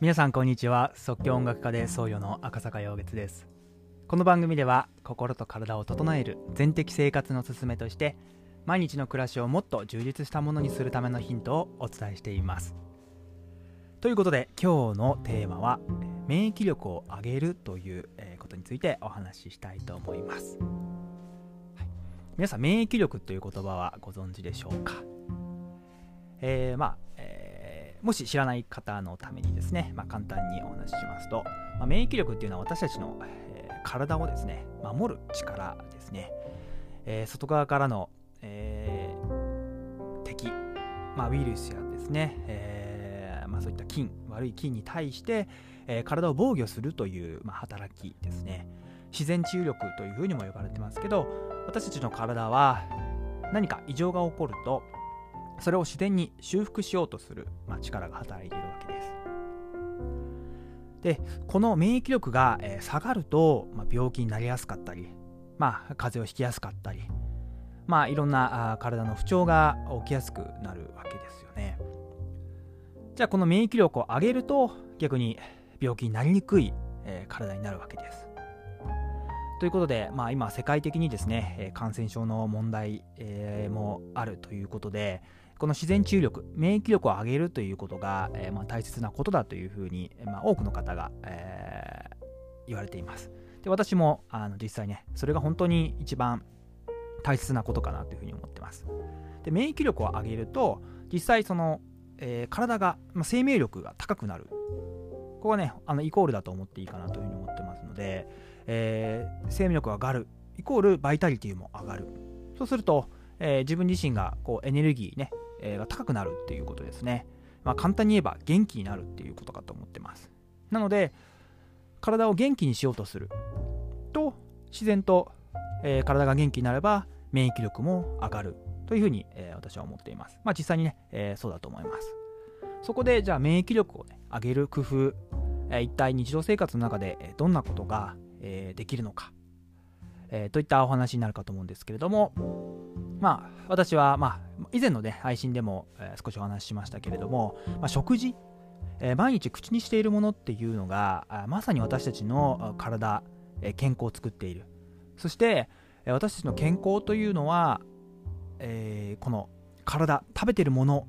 皆さんこんにちは。即興音楽家で僧侶の赤坂陽月です。この番組では心と体を整える全的生活の勧めとして毎日の暮らしをもっと充実したものにするためのヒントをお伝えしています。ということで今日のテーマは免疫力を上げるということについてお話ししたいと思います、はい、皆さん免疫力という言葉はご存知でしょうか？えー、まあ、もし知らない方のためにですね、まあ、簡単にお話ししますと、まあ、免疫力っていうのは私たちの、えー、体をですね守る力ですね、えー、外側からの、えー、敵、まあ、ウイルスやですね、えまあ、そういった菌悪い菌に対して、え体を防御するという、ま、働きですね。自然治癒力というふうにも呼ばれてますけど私たちの体は何か異常が起こるとそれを自然に修復しようとする、まあ、力が働いているわけです。でこの免疫力が、え、下がると、まあ、病気になりやすかったり、まあ、風邪をひきやすかったり、まあ、いろんなあ体の不調が起きやすくなるわけですよね。じゃあこの免疫力を上げると逆に病気になりにくい、え、体になるわけです。ということで、まあ、今世界的にですね感染症の問題、え、もあるということで、この自然治癒力、免疫力を上げるということが、えー、まあ、大切なことだというふうに、まあ、多くの方が、えー、言われています。で私もあの実際ね、それが本当に一番大切なことかなというふうに思ってます。で免疫力を上げると、実際その、えー、体が、まあ、生命力が高くなる。ここはね、あのイコールだと思っていいかなというふうに思ってますので、えー、生命力が上がる、イコールバイタリティも上がる。そうすると、えー、自分自身がこうエネルギーね、えー、が高くなるっていうことですね。まあ、簡単に言えば元気になるっていうことかと思ってます。なので、体を元気にしようとすると、自然と、えー、体が元気になれば免疫力も上がるというふうに、えー、私は思っています。まあ、実際にね、えー、そうだと思います。そこで、じゃあ免疫力を、ね、上げる工夫、え一体日常生活の中でどんなことが、えできるのか、えといったお話になるかと思うんですけれども、まあ、私は、まあ、以前のね、配信でも、えー、少しお話ししましたけれども、まあ、食事、えー、毎日口にしているものっていうのが、まさに私たちの体、えー、健康を作っている。そして、え私たちの健康というのは、えこの体、食べてるもの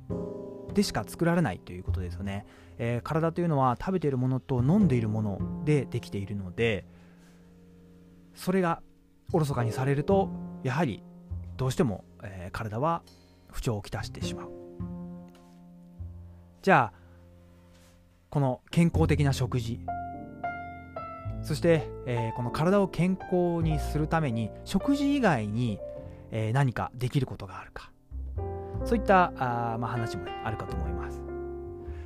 でしか作られないということですよね。え体というのは食べているものと飲んでいるものでできているので、それがおろそかにされると、やはりどうしても、えー、体は不調をきたしてしまう。じゃあこの健康的な食事。そして、えー、この体を健康にするために食事以外に、えー、何かできることがあるか。そういったあ、まあ、話も、ね、あるかと思います。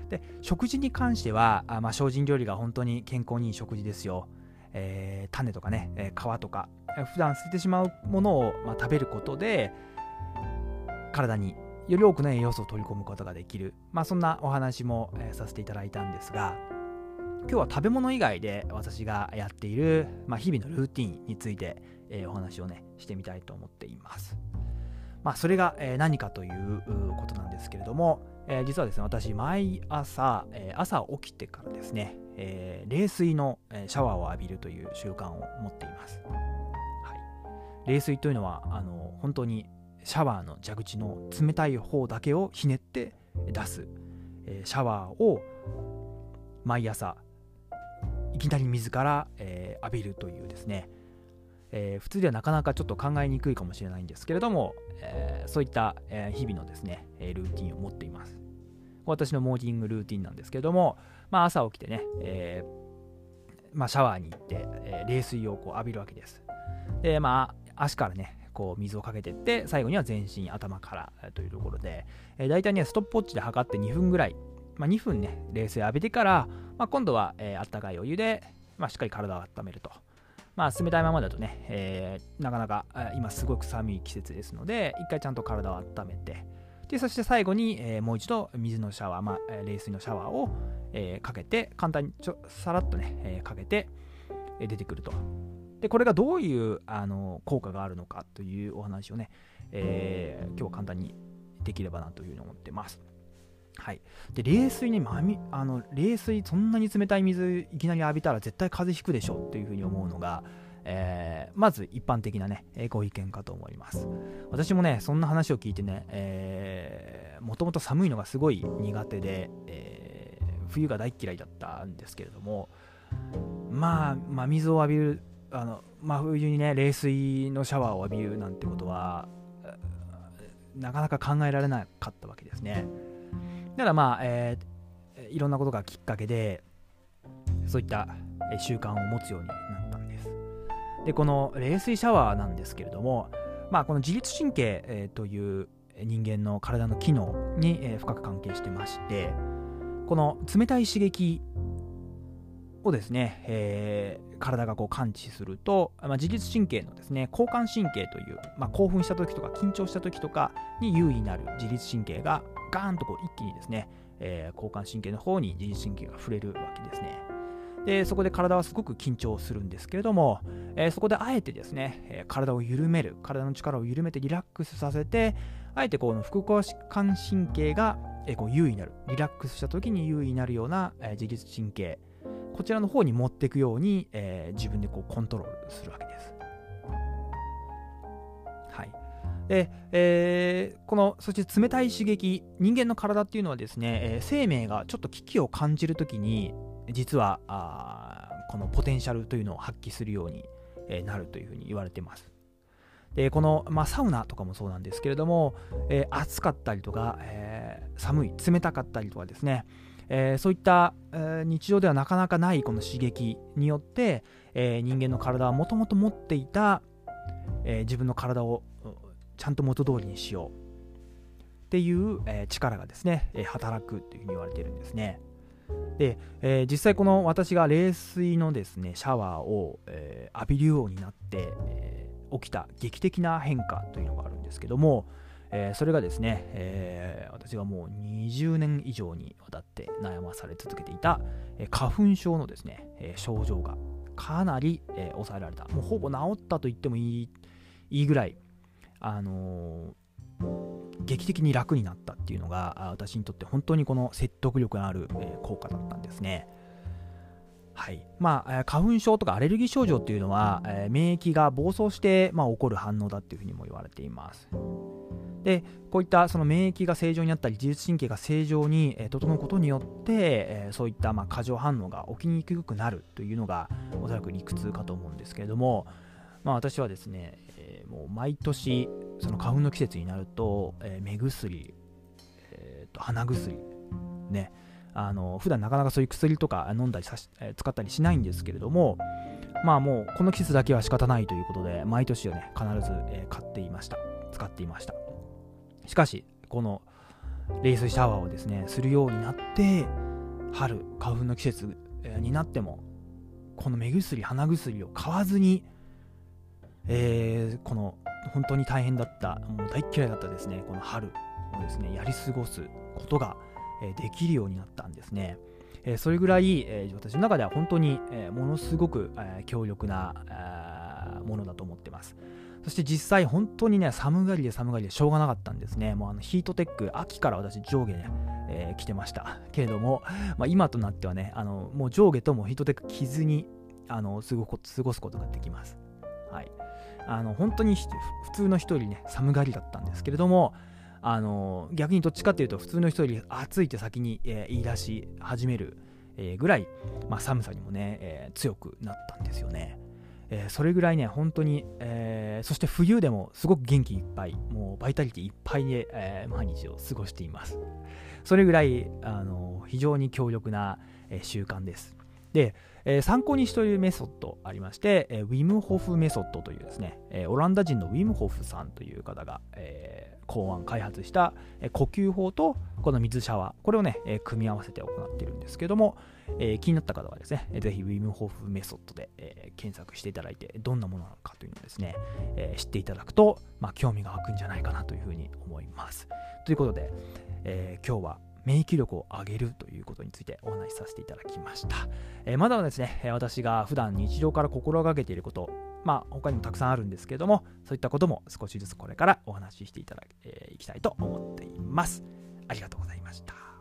で食事に関してはあ、まあ、精進料理が本当に健康にいい食事ですよ、えー、種とかね、え皮とか普段捨ててしまうものを、まあ、食べることで体により多くの栄養素を取り込むことができる、まあ、そんなお話も、えー、させていただいたんですが今日は食べ物以外で私がやっている、まあ、日々のルーティンについて、えー、お話をねしてみたいと思っています。まあ、それが、えー、何かということなんですけれども、えー、実はですね私毎朝、えー、朝起きてからですね、え冷水のシャワーを浴びるという習慣を持っています。冷水というのはあの本当にシャワーの蛇口の冷たい方だけをひねって出す、え、シャワーを毎朝いきなり水から、え、浴びるというですね、えー、普通ではなかなかちょっと考えにくいかもしれないんですけれども、えー、そういった、え日々のですね、えルーティンを持っています。私のモーニングルーティンなんですけれども、まあ、朝起きてね、えまあ、シャワーに行って、え冷水をこう浴びるわけです。でまあ足からねこう水をかけていって最後には全身頭からというところで、えー、大体ねストップウォッチで測って2分ぐらい、まあ、2分ね冷水浴びてから、まあ、今度は、えー、あったかいお湯で、まあ、しっかり体を温めると。まあ冷たいままだとね、えー、なかなか今すごく寒い季節ですので一回ちゃんと体を温めてでそして最後に、えー、もう一度水のシャワー、まあ、冷水のシャワーを、えー、かけて簡単にちょさらっとね、え、かけて出てくると。でこれがどういうあの効果があるのかというお話をね、えー、今日は簡単にできればなというふうに思ってます。はい、で冷水に、まみ、あの冷水そんなに冷たい水いきなり浴びたら絶対風邪ひくでしょっていうふうに思うのが、えー、まず一般的なね、ご意見かと思います。私もね、そんな話を聞いてね、えー、もともと寒いのがすごい苦手で、えー、冬が大嫌いだったんですけれども、まあ、まあ、水を浴びる、あの真、冬にね、冷水のシャワーを浴びるなんてことは、なかなか考えられなかったわけですね。だからまあ、えー、いろんなことがきっかけで、そういった習慣を持つようになったんです。で、この冷水シャワーなんですけれども、まあ、この自律神経、えー、という人間の体の機能に、えー、深く関係してまして、この冷たい刺激をですね、えー、体がこう感知すると、まあ、自律神経のですね交感神経という、まあ、興奮した時とか緊張した時とかに優位になる自律神経がガーンとこう一気にですね、えー、交感神経の方に自律神経が触れるわけですね。でそこで体はすごく緊張するんですけれども、えー、そこであえてですね、え、体を緩める体の力を緩めてリラックスさせてあえてこの副交感神経が、え、こう優位になるリラックスした時に優位になるような、え、自律神経こちらの方に持っていくように、えー、自分でこうコントロールするわけです。はいでえー、このそして冷たい刺激人間の体っていうのはですね、えー、生命がちょっと危機を感じるときに実はあこのポテンシャルというのを発揮するようになるというふうに言われてます。でこの、まあ、サウナとかもそうなんですけれども、えー、暑かったりとか、えー、寒い冷たかったりとかですね、えー、そういった、え、日常ではなかなかないこの刺激によって、え、人間の体はもともと持っていた、え自分の体をちゃんと元通りにしようっていう、え力がですね、え働くというふうに言われているんですね。で、え実際この私が冷水のですねシャワーを、え浴びるようになって、え起きた劇的な変化というのがあるんですけども、えー、それがですね、えー、私がもう20年以上にわたって悩まされ続けていた、えー、花粉症のですね、え症状がかなり、え抑えられた。もうほぼ治ったと言ってもいいいいぐらい、あの劇的に楽になったっていうのが私にとって本当にこの説得力のある、え効果だったんですね。はいまあ、花粉症とかアレルギー症状っていうのは、え免疫が暴走して、まあ、起こる反応だっていうふうにも言われています。でこういったその免疫が正常になったり自律神経が正常に、え整うことによって、えそういったまあ過剰反応が起きにくくなるというのがおそらく理屈かと思うんですけれども、まあ、私はですね、えもう毎年その花粉の季節になると、え目薬、えー、と鼻薬ねあの普段なかなかそういう薬とか飲んだりさし、使ったりしないんですけれどもまあもうこの季節だけは仕方ないということで毎年はね必ず、え買っていました。使っていました。しかし、この冷水シャワーをですね、するようになって、春、花粉の季節になっても、この目薬、鼻薬を買わずに、えー、この本当に大変だった、もう大嫌いだったですね、この春をですね、やり過ごすことが、できるようになったんですね。それぐらい、私の中では本当に、ものすごく、強力なものだと思ってます。そして実際本当にね、寒がりで寒がりでしょうがなかったんですね。もうあのヒートテック、秋から私上下ね、えー、着てました。けれども、まあ、今となってはね、あのもう上下ともヒートテック着ずにあの過ご過ごすことができます。はい。あの本当に普通の人よりね、寒がりだったんですけれども、あの逆にどっちかっていうと普通の人より暑いって先に、えー、言い出し始める、えー、ぐらい、まあ、寒さにもね、えー、強くなったんですよね。え、それぐらいね、本当に、え、そして冬でもすごく元気いっぱい、もうバイタリティいっぱいで、え、毎日を過ごしています。それぐらい、あの非常に強力な、え習慣です。で、え参考にしているメソッドありまして、えウィムホフメソッドというですね、えオランダ人のウィムホフさんという方が、え考案、開発した、呼吸法とこの水シャワー、これをね、組み合わせて行っているんですけども、え、気になった方はですね、ぜひウィムホフメソッドで、え、検索していただいて、どんなものなのかというのをですね、え、知っていただくと、まあ、興味が湧くんじゃないかなというふうに思います。ということで、え今日は免疫力を上げるということについてお話しさせていただきました。えまだまだですね、私が普段日常から心がけていること、まあ他にもたくさんあるんですけれども、そういったことも少しずつこれからお話ししていただき、えー、いきたいと思っています。ありがとうございました。